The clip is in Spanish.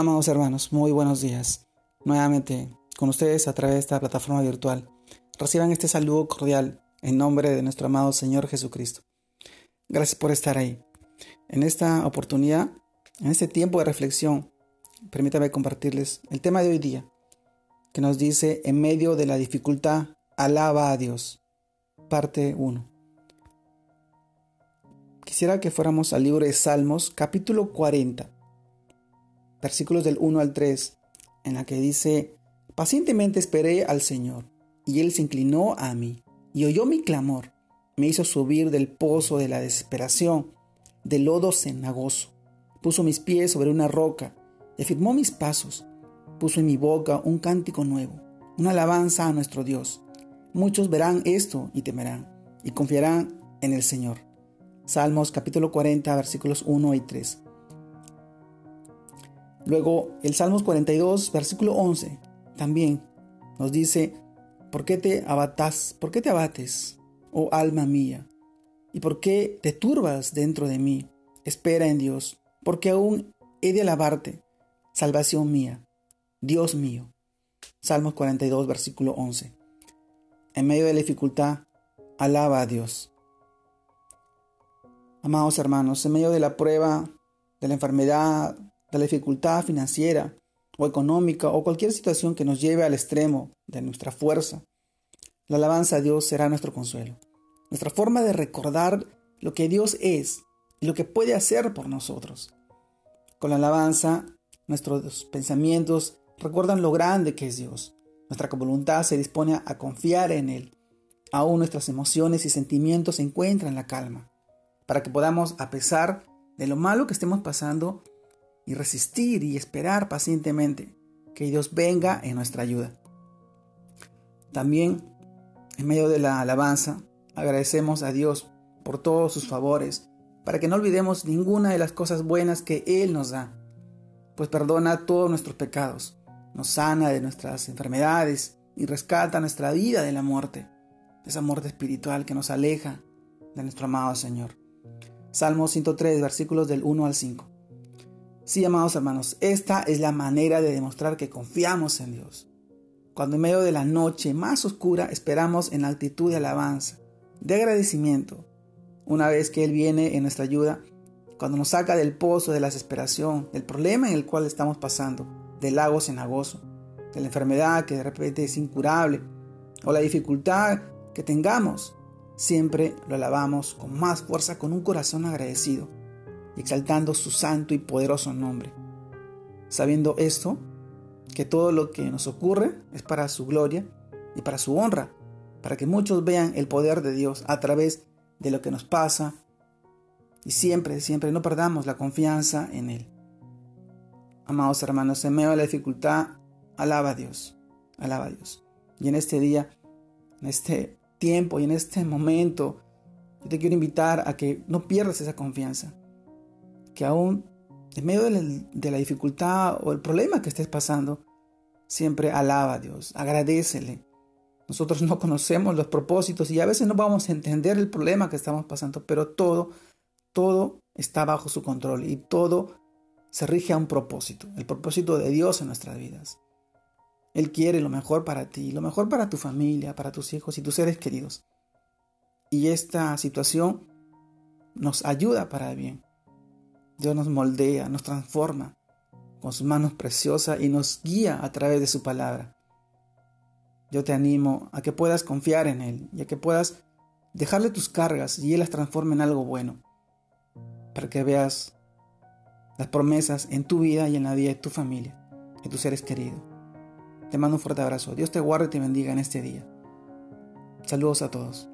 Amados hermanos, muy buenos días. Nuevamente con ustedes a través de esta plataforma virtual. Reciban este saludo cordial en nombre de nuestro amado Señor Jesucristo. Gracias por estar ahí. En esta oportunidad, en este tiempo de reflexión, permítame compartirles el tema de hoy día, que nos dice, en medio de la dificultad, alaba a Dios. Parte 1. Quisiera que fuéramos al libro de Salmos, capítulo 40 versículos del 1 al 3, en la que dice, pacientemente esperé al Señor, y Él se inclinó a mí, y oyó mi clamor, me hizo subir del pozo de la desesperación, del lodo cenagoso, puso mis pies sobre una roca, y afirmó mis pasos, puso en mi boca un cántico nuevo, una alabanza a nuestro Dios. Muchos verán esto y temerán, y confiarán en el Señor. Salmos capítulo 40 versículos 1 y 3. Luego el Salmos 42, versículo 11, también nos dice, ¿por qué te abatas, por qué te abates, oh alma mía? ¿Y por qué te turbas dentro de mí? Espera en Dios, porque aún he de alabarte, salvación mía, Dios mío. Salmos 42, versículo 11. En medio de la dificultad, alaba a Dios. Amados hermanos, en medio de la prueba, de la enfermedad, la dificultad financiera o económica o cualquier situación que nos lleve al extremo de nuestra fuerza, la alabanza a Dios será nuestro consuelo. Nuestra forma de recordar lo que Dios es y lo que puede hacer por nosotros. Con la alabanza, nuestros pensamientos recuerdan lo grande que es Dios. Nuestra voluntad se dispone a confiar en Él. Aún nuestras emociones y sentimientos se encuentran en la calma, para que podamos, a pesar de lo malo que estemos pasando, y resistir y esperar pacientemente que Dios venga en nuestra ayuda. También, en medio de la alabanza, agradecemos a Dios por todos sus favores, para que no olvidemos ninguna de las cosas buenas que Él nos da, pues perdona todos nuestros pecados, nos sana de nuestras enfermedades y rescata nuestra vida de la muerte, esa muerte espiritual que nos aleja de nuestro amado Señor. Salmo 103, versículos del 1 al 5. Sí, amados hermanos, esta es la manera de demostrar que confiamos en Dios. Cuando en medio de la noche más oscura esperamos en la actitud de alabanza, de agradecimiento, una vez que Él viene en nuestra ayuda, cuando nos saca del pozo de la desesperación, del problema en el cual estamos pasando, del lago cenagoso, de la enfermedad que de repente es incurable, o la dificultad que tengamos, siempre lo alabamos con más fuerza, con un corazón agradecido exaltando su santo y poderoso nombre. Sabiendo esto, que todo lo que nos ocurre es para su gloria y para su honra, para que muchos vean el poder de Dios a través de lo que nos pasa y siempre, siempre no perdamos la confianza en Él. Amados hermanos, en medio de la dificultad, alaba a Dios, alaba a Dios. Y en este día, en este tiempo y en este momento, yo te quiero invitar a que no pierdas esa confianza, que aún en medio de la, dificultad o el problema que estés pasando, siempre alaba a Dios, agradecele. Nosotros no conocemos los propósitos y a veces no vamos a entender el problema que estamos pasando, pero todo, todo está bajo su control y todo se rige a un propósito, el propósito de Dios en nuestras vidas. Él quiere lo mejor para ti, lo mejor para tu familia, para tus hijos y tus seres queridos. Y esta situación nos ayuda para el bien. Dios nos moldea, nos transforma con sus manos preciosas y nos guía a través de su palabra. Yo te animo a que puedas confiar en Él y a que puedas dejarle tus cargas y Él las transforme en algo bueno, para que veas las promesas en tu vida y en la vida de tu familia, de tus seres queridos. Te mando un fuerte abrazo. Dios te guarde y te bendiga en este día. Saludos a todos.